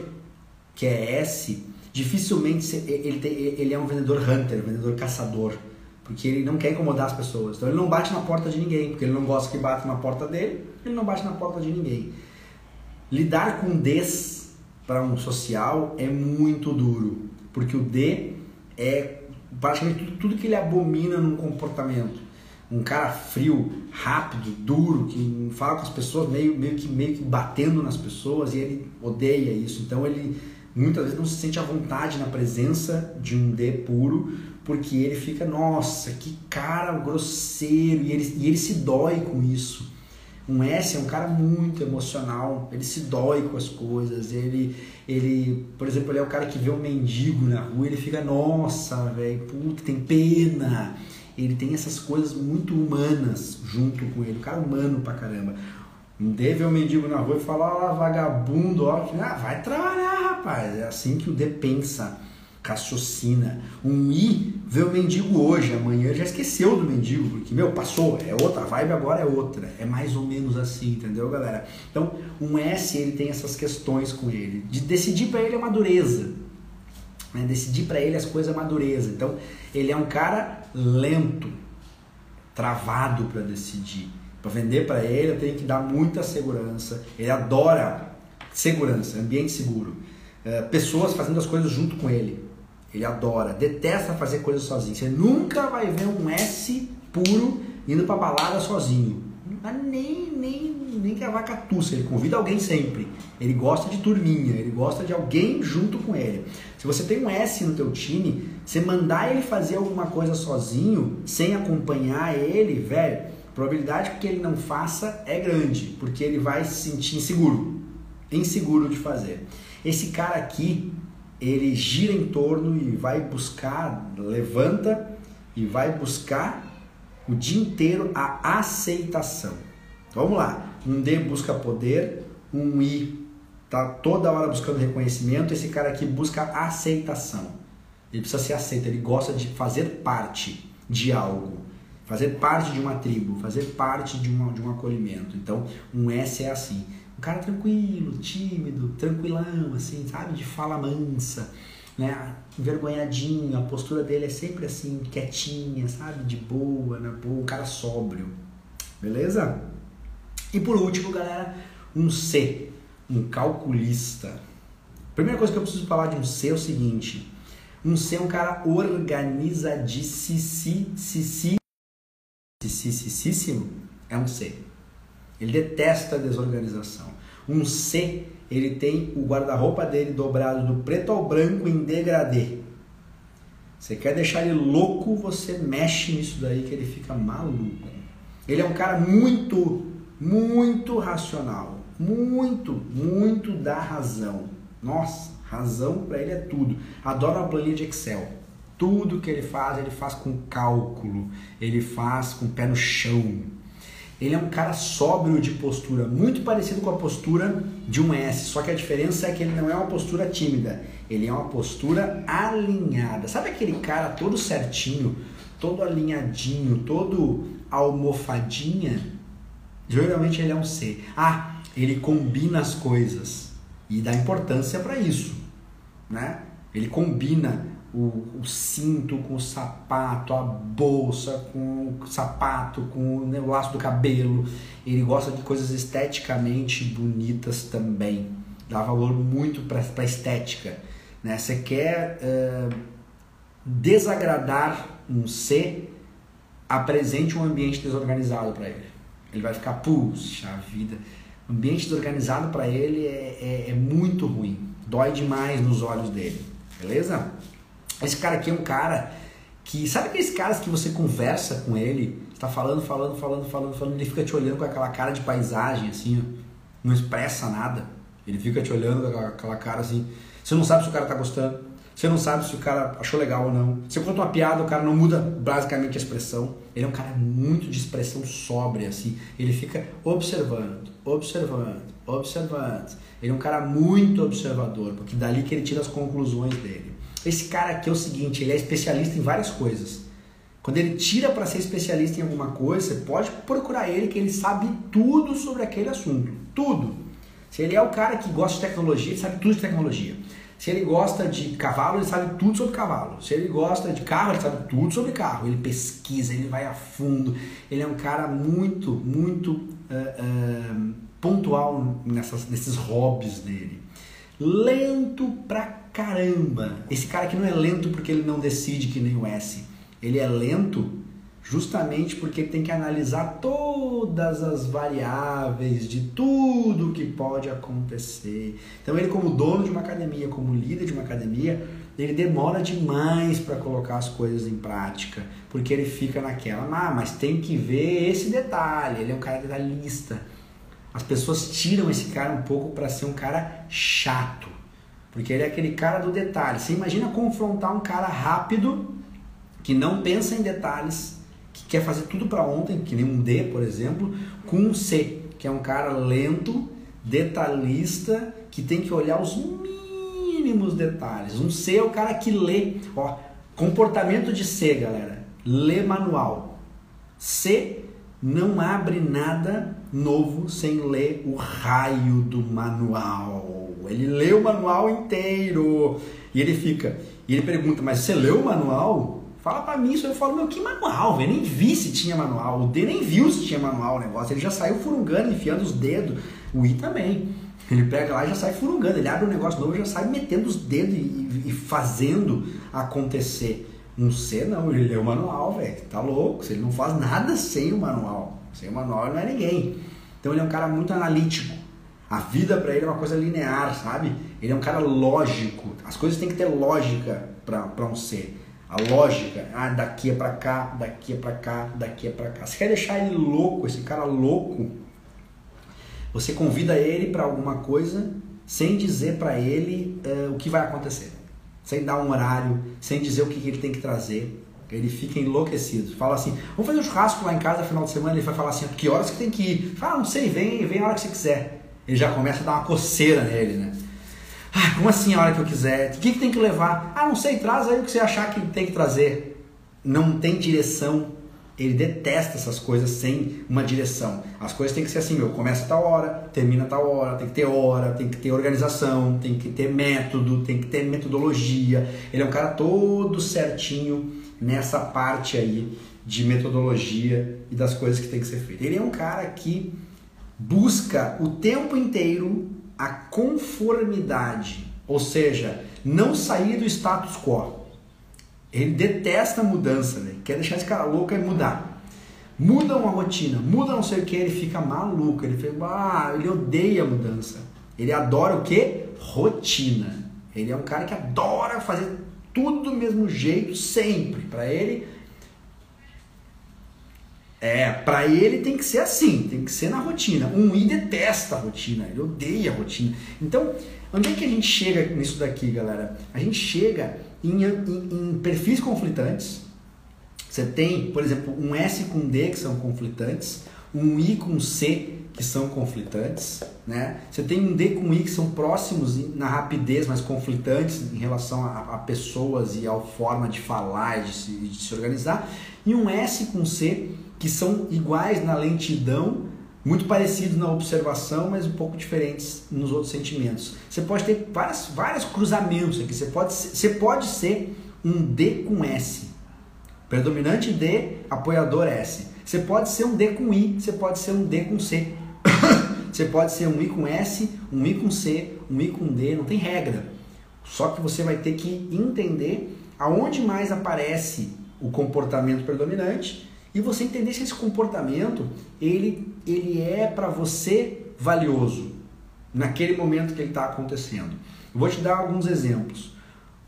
que é S, dificilmente ele, tem, ele é um vendedor hunter, um vendedor caçador, porque ele não quer incomodar as pessoas. Então, ele não bate na porta de ninguém, porque ele não gosta que bata na porta dele, ele não bate na porta de ninguém. Lidar com Ds para um social é muito duro porque o D é praticamente tudo, tudo que ele abomina num comportamento. Um cara frio, rápido, duro, que fala com as pessoas meio, meio, que, meio que batendo nas pessoas e ele odeia isso. Então ele muitas vezes não se sente à vontade na presença de um D puro, porque ele fica, nossa, que cara grosseiro, e ele, e ele se dói com isso. Um S é um cara muito emocional, ele se dói com as coisas, ele, ele, por exemplo, ele é o cara que vê um mendigo na rua, ele fica, nossa, velho, puta, tem pena. Ele tem essas coisas muito humanas junto com ele, o cara humano pra caramba. Um D vê um mendigo na rua e fala, ó, vagabundo, ó, ah, vai trabalhar, rapaz. É assim que o D pensa raciocina. Um I vê o mendigo hoje, amanhã já esqueceu do mendigo, porque, meu, passou, é outra, a vibe agora é outra. É mais ou menos assim, entendeu, galera? Então, um S, ele tem essas questões com ele. De decidir para ele é madureza. Né? Decidir para ele as coisas é madureza. Então, ele é um cara lento, travado para decidir. Para vender para ele, eu tenho que dar muita segurança. Ele adora segurança, ambiente seguro. É, pessoas fazendo as coisas junto com ele. Ele adora, detesta fazer coisas sozinho. Você nunca vai ver um S puro indo pra balada sozinho. Nem, nem, nem a vaca tussa. Ele convida alguém sempre. Ele gosta de turminha, ele gosta de alguém junto com ele. Se você tem um S no teu time, você mandar ele fazer alguma coisa sozinho, sem acompanhar ele, velho, a probabilidade que ele não faça é grande, porque ele vai se sentir inseguro. Inseguro de fazer. Esse cara aqui, ele gira em torno e vai buscar, levanta e vai buscar o dia inteiro a aceitação. Vamos lá. Um D busca poder, um I tá toda hora buscando reconhecimento, esse cara aqui busca aceitação. Ele precisa ser aceito, ele gosta de fazer parte de algo. fazer parte de uma tribo, fazer parte de, uma, de um acolhimento. Então, um S é assim. Um cara tranquilo, tímido, tranquilão, assim, sabe? De fala mansa, né? Envergonhadinho, a postura dele é sempre assim, quietinha, sabe? De boa, na boa, um cara sóbrio. Beleza? E por último, galera, um C, um calculista. Primeira coisa que eu preciso falar de um C é o seguinte: um C é um cara organizadíssimo, é um C. Ele detesta a desorganização. Um C, ele tem o guarda-roupa dele dobrado do preto ao branco em degradê. Você quer deixar ele louco, você mexe nisso daí que ele fica maluco. Ele é um cara muito, muito racional. Muito, muito da razão. Nossa, razão para ele é tudo. Adora uma planilha de Excel. Tudo que ele faz, ele faz com cálculo, ele faz com o pé no chão. Ele é um cara sóbrio de postura, muito parecido com a postura de um S, só que a diferença é que ele não é uma postura tímida, ele é uma postura alinhada. Sabe aquele cara todo certinho, todo alinhadinho, todo almofadinha? Geralmente ele é um C. Ah, ele combina as coisas e dá importância para isso, né? Ele combina o, o, cinto com o sapato, a bolsa com o sapato, com né, o laço do cabelo. Ele gosta de coisas esteticamente bonitas também. Dá valor muito para a estética. Né? Você quer uh, desagradar um ser, apresente um ambiente desorganizado para ele. Ele vai ficar, puxa vida. Ambiente desorganizado para ele é, é, é muito ruim. Dói demais nos olhos dele. Beleza? Esse cara aqui é um cara que. Sabe aqueles caras que você conversa com ele, está falando, falando, falando, falando, falando, ele fica te olhando com aquela cara de paisagem, assim, não expressa nada. Ele fica te olhando com aquela cara assim. Você não sabe se o cara tá gostando, você não sabe se o cara achou legal ou não. Você conta uma piada, o cara não muda basicamente a expressão. Ele é um cara muito de expressão sóbria, assim. Ele fica observando, observando, observando. Ele é um cara muito observador, porque dali que ele tira as conclusões dele. Esse cara aqui é o seguinte, ele é especialista em várias coisas. Quando ele tira para ser especialista em alguma coisa, você pode procurar ele que ele sabe tudo sobre aquele assunto, tudo. Se ele é o cara que gosta de tecnologia, ele sabe tudo de tecnologia. Se ele gosta de cavalo, ele sabe tudo sobre cavalo. Se ele gosta de carro, ele sabe tudo sobre carro. Ele pesquisa, ele vai a fundo. Ele é um cara muito, muito uh, uh, pontual nessas, nesses hobbies dele. Lento pra caramba, esse cara aqui não é lento porque ele não decide que nem o S. Ele é lento justamente porque ele tem que analisar todas as variáveis de tudo que pode acontecer. Então ele como dono de uma academia, como líder de uma academia, ele demora demais para colocar as coisas em prática, porque ele fica naquela, ah, mas tem que ver esse detalhe, ele é um cara detalhista. As pessoas tiram esse cara um pouco para ser um cara chato. Porque ele é aquele cara do detalhe. Você imagina confrontar um cara rápido, que não pensa em detalhes, que quer fazer tudo para ontem, que nem um D, por exemplo, com um C, que é um cara lento, detalhista, que tem que olhar os mínimos detalhes. Um C é o cara que lê. Ó, comportamento de C, galera. Lê manual. C não abre nada novo sem ler o raio do manual. Ele lê o manual inteiro. E ele fica, e ele pergunta, mas você leu o manual? Fala pra mim isso. Eu falo, meu, que manual, velho? Nem vi se tinha manual. O D nem viu se tinha manual o negócio. Ele já saiu furungando, enfiando os dedos. O I também. Ele pega lá e já sai furungando. Ele abre um negócio novo e já sai metendo os dedos e, e fazendo acontecer. Um C não, ele lê o manual, velho. Tá louco. Ele não faz nada sem o manual. Sem o manual ele não é ninguém. Então ele é um cara muito analítico. A vida para ele é uma coisa linear, sabe? Ele é um cara lógico. As coisas têm que ter lógica para um ser. A lógica, ah, daqui é para cá, daqui é para cá, daqui é para cá. Você quer deixar ele louco, esse cara louco? Você convida ele para alguma coisa sem dizer para ele uh, o que vai acontecer, sem dar um horário, sem dizer o que, ele tem que trazer. Ele fica enlouquecido. Fala assim: vamos fazer um churrasco lá em casa no final de semana. Ele vai falar assim: que horas que tem que ir? Fala, não sei, vem, vem a hora que você quiser ele já começa a dar uma coceira nele, né? Ah, como assim a hora que eu quiser? O que, que tem que levar? Ah, não sei, traz aí o que você achar que tem que trazer. Não tem direção, Ele detesta essas coisas sem uma direção. As coisas têm que ser assim, meu, começa a tal hora, termina a tal hora, tem que ter hora, tem que ter organização, tem que ter método, tem que ter metodologia. Ele é um cara todo certinho nessa parte aí de metodologia e das coisas que tem que ser feitas. Ele é um cara que busca o tempo inteiro a conformidade, ou seja, não sair do status quo. Ele detesta mudança, né? quer deixar esse cara louco e mudar. Muda uma rotina, muda não sei o que, ele fica maluco, ele fica, ah, ele odeia mudança. Ele adora o que? Rotina. Ele é um cara que adora fazer tudo do mesmo jeito sempre. Para ele, é, para ele tem que ser assim, tem que ser na rotina. Um I detesta a rotina, ele odeia a rotina. Então, onde é que a gente chega nisso daqui, galera? A gente chega em, em, em perfis conflitantes. Você tem, por exemplo, um S com D que são conflitantes, um I com C que são conflitantes, né? Você tem um D com I que são próximos na rapidez, mas conflitantes em relação a, a pessoas e a forma de falar e de se, de se organizar, e um S com C que são iguais na lentidão, muito parecidos na observação, mas um pouco diferentes nos outros sentimentos. Você pode ter várias, vários cruzamentos aqui. Você pode, você pode ser um D com S. Predominante D, apoiador S. Você pode ser um D com I, você pode ser um D com C. você pode ser um I com S, um I com C, um I com D, não tem regra. Só que você vai ter que entender aonde mais aparece o comportamento predominante e você entender se esse comportamento ele, ele é para você valioso naquele momento que ele está acontecendo. Vou te dar alguns exemplos.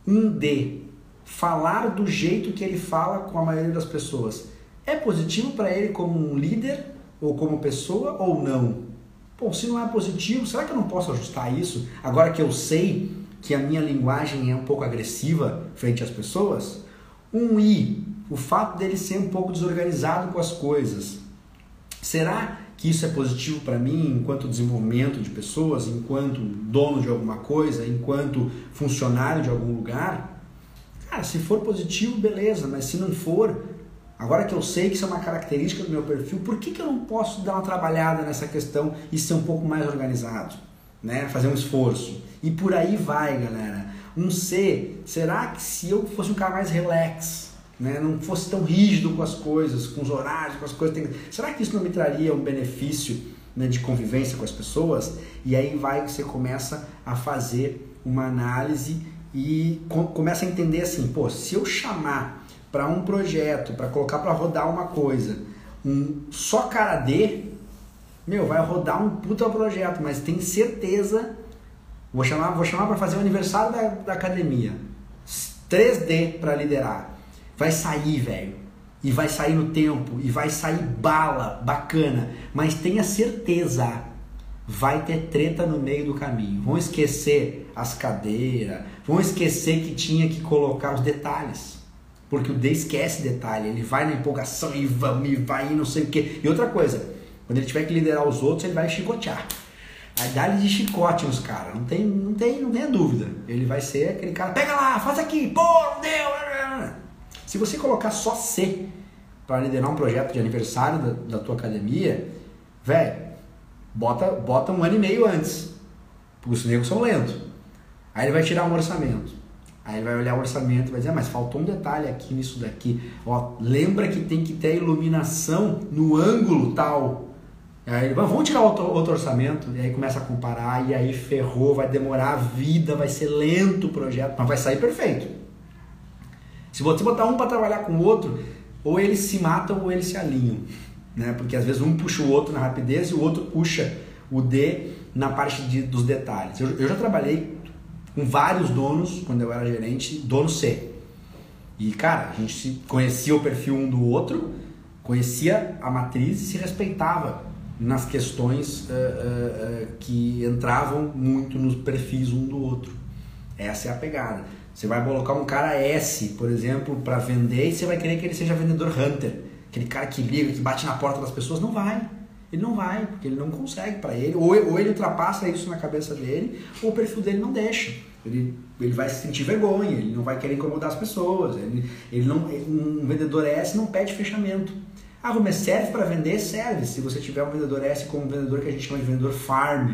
Um D, falar do jeito que ele fala com a maioria das pessoas. É positivo para ele como um líder ou como pessoa ou não? Pô, se não é positivo, será que eu não posso ajustar isso agora que eu sei que a minha linguagem é um pouco agressiva frente às pessoas? Um I, o fato dele ser um pouco desorganizado com as coisas. Será que isso é positivo para mim enquanto desenvolvimento de pessoas, enquanto dono de alguma coisa, enquanto funcionário de algum lugar? Cara, se for positivo, beleza, mas se não for, agora que eu sei que isso é uma característica do meu perfil, por que, que eu não posso dar uma trabalhada nessa questão e ser um pouco mais organizado? Né? Fazer um esforço. E por aí vai, galera. Um C, será que se eu fosse um cara mais relax, né, não fosse tão rígido com as coisas, com os horários, com as coisas. Tem... Será que isso não me traria um benefício né, de convivência com as pessoas? E aí vai você começa a fazer uma análise e com, começa a entender assim, pô, se eu chamar para um projeto, para colocar para rodar uma coisa, um só cara D, meu, vai rodar um puta projeto, mas tem certeza, vou chamar, vou chamar para fazer o aniversário da, da academia, 3D para liderar vai sair, velho. E vai sair no tempo, e vai sair bala, bacana. Mas tenha certeza, vai ter treta no meio do caminho. Vão esquecer as cadeiras, vão esquecer que tinha que colocar os detalhes. Porque o D esquece detalhe, ele vai na empolgação e vai, e vai não sei o que. E outra coisa, quando ele tiver que liderar os outros, ele vai chicotear. Vai dar-lhe de chicote nos caras, não tem, não, tem, não tenha dúvida. Ele vai ser aquele cara, pega lá, faz aqui, pô, não deu. Se você colocar só C para liderar um projeto de aniversário da, da tua academia, velho, bota, bota um ano e meio antes. Porque os negros são lentos. Aí ele vai tirar um orçamento. Aí ele vai olhar o orçamento e vai dizer, ah, mas faltou um detalhe aqui nisso daqui. Ó, lembra que tem que ter iluminação no ângulo tal. Aí ele, vamos tirar outro, outro orçamento. E aí começa a comparar, e aí ferrou, vai demorar a vida, vai ser lento o projeto, mas vai sair perfeito. Se você botar um para trabalhar com o outro, ou eles se matam ou eles se alinham. Né? Porque às vezes um puxa o outro na rapidez e o outro puxa o D na parte de, dos detalhes. Eu, eu já trabalhei com vários donos, quando eu era gerente, dono C. E, cara, a gente conhecia o perfil um do outro, conhecia a matriz e se respeitava nas questões uh, uh, uh, que entravam muito nos perfis um do outro. Essa é a pegada. Você vai colocar um cara S, por exemplo, para vender e você vai querer que ele seja vendedor hunter. Aquele cara que liga, que bate na porta das pessoas. Não vai. Ele não vai, porque ele não consegue para ele. Ou, ou ele ultrapassa isso na cabeça dele, ou o perfil dele não deixa. Ele ele vai se sentir vergonha, ele não vai querer incomodar as pessoas. Ele, ele não, um vendedor S não pede fechamento. Ah, mas serve para vender? Serve. Se você tiver um vendedor S como um vendedor que a gente chama de vendedor farm,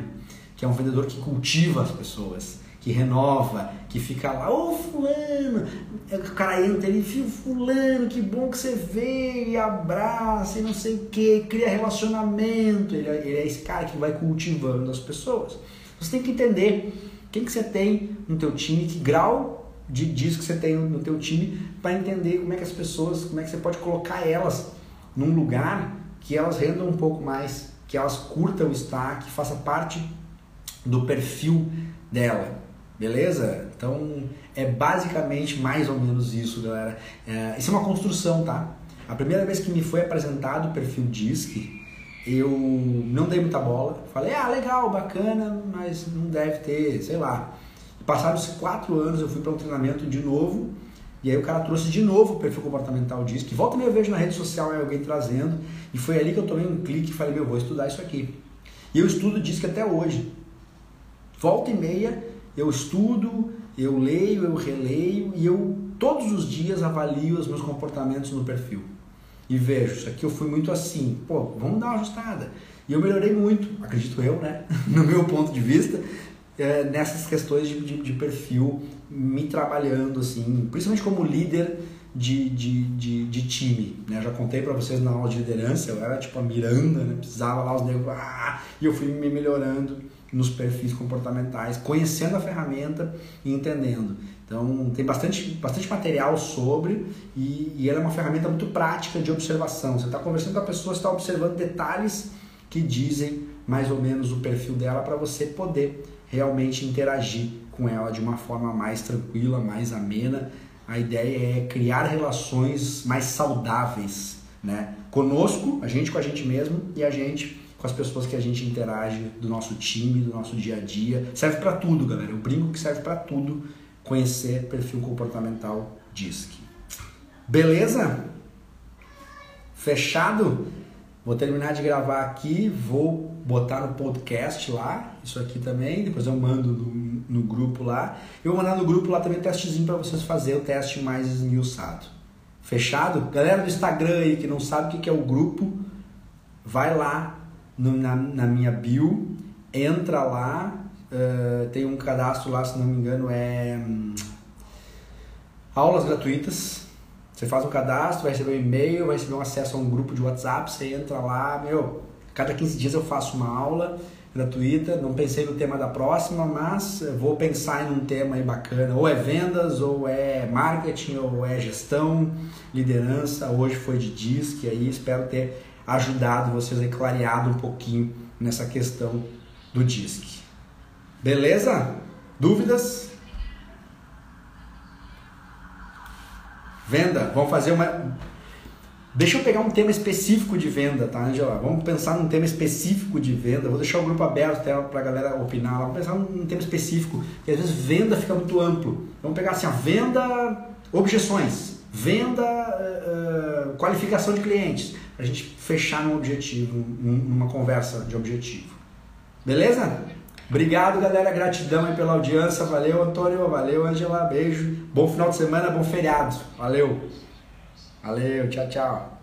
que é um vendedor que cultiva as pessoas, que renova, que fica lá, ô oh, fulano, o cara entra, ele fica, fulano, que bom que você veio, e abraça, e não sei o que, cria relacionamento, ele, é, ele é esse cara que vai cultivando as pessoas. Você tem que entender quem que você tem no teu time, que grau de disco você tem no teu time, para entender como é que as pessoas, como é que você pode colocar elas num lugar que elas rendam um pouco mais, que elas curtam estar, que faça parte do perfil dela. Beleza? Então é basicamente mais ou menos isso, galera. É, isso é uma construção, tá? A primeira vez que me foi apresentado o perfil DISC, eu não dei muita bola. Falei, ah, legal, bacana, mas não deve ter, sei lá. Passaram-se quatro anos, eu fui para um treinamento de novo, e aí o cara trouxe de novo o perfil comportamental DISC. Volta e meia eu vejo na rede social alguém trazendo, e foi ali que eu tomei um clique e falei, meu, vou estudar isso aqui. E eu estudo DISC até hoje. Volta e meia eu estudo, eu leio, eu releio e eu todos os dias avalio os meus comportamentos no perfil. E vejo, isso aqui eu fui muito assim, pô, vamos dar uma ajustada. E eu melhorei muito, acredito eu, né? no meu ponto de vista, é, nessas questões de, de, de, perfil, me trabalhando, assim, principalmente como líder de, de, de, de time. Né? Já contei para vocês na aula de liderança, eu era tipo a Miranda, né? precisava lá os negros, ah, e eu fui me melhorando nos perfis comportamentais, conhecendo a ferramenta e entendendo. Então, tem bastante, bastante material sobre e, e ela é uma ferramenta muito prática de observação. Você está conversando com a pessoa, está observando detalhes que dizem mais ou menos o perfil dela para você poder realmente interagir com ela de uma forma mais tranquila, mais amena. A ideia é criar relações mais saudáveis, né? Conosco, a gente com a gente mesmo e a gente com as pessoas que a gente interage do nosso time, do nosso dia a dia. Serve para tudo, galera. Eu brinco que serve para tudo conhecer perfil comportamental DISC. Beleza? Fechado? Vou terminar de gravar aqui, vou botar no podcast lá, isso aqui também, depois eu mando no, no grupo lá. Eu vou mandar no grupo lá também testezinho para vocês fazerem o teste mais esmiuçado. Fechado? Galera do Instagram aí que não sabe o que é o grupo, vai lá no, na, na minha bio, entra lá, uh, tem um cadastro lá, se não me engano, é um, aulas gratuitas. Você faz um cadastro, vai receber um e-mail, vai receber um acesso a um grupo de WhatsApp, você entra lá, meu, cada 15 dias eu faço uma aula gratuita, não pensei no tema da próxima, mas vou pensar em um tema aí bacana, ou é vendas, ou é marketing, ou é gestão, liderança, hoje foi de DISC, aí espero ter ajudado vocês a clareado um pouquinho nessa questão do DISC. Beleza? Dúvidas? Venda, vamos fazer uma. Deixa eu pegar um tema específico de venda, tá, Angela? Vamos pensar num tema específico de venda. Vou deixar o grupo aberto até para a galera opinar. Vamos pensar num tema específico, porque às vezes venda fica muito amplo. Vamos pegar assim, a venda, objeções, venda, uh, qualificação de clientes a gente fechar num objetivo, numa conversa de objetivo. Beleza? Obrigado, galera. Gratidão aí pela audiência. Valeu, Antônio. Valeu, Angela. Beijo. Bom final de semana, bom feriado. Valeu. Valeu. Tchau, tchau.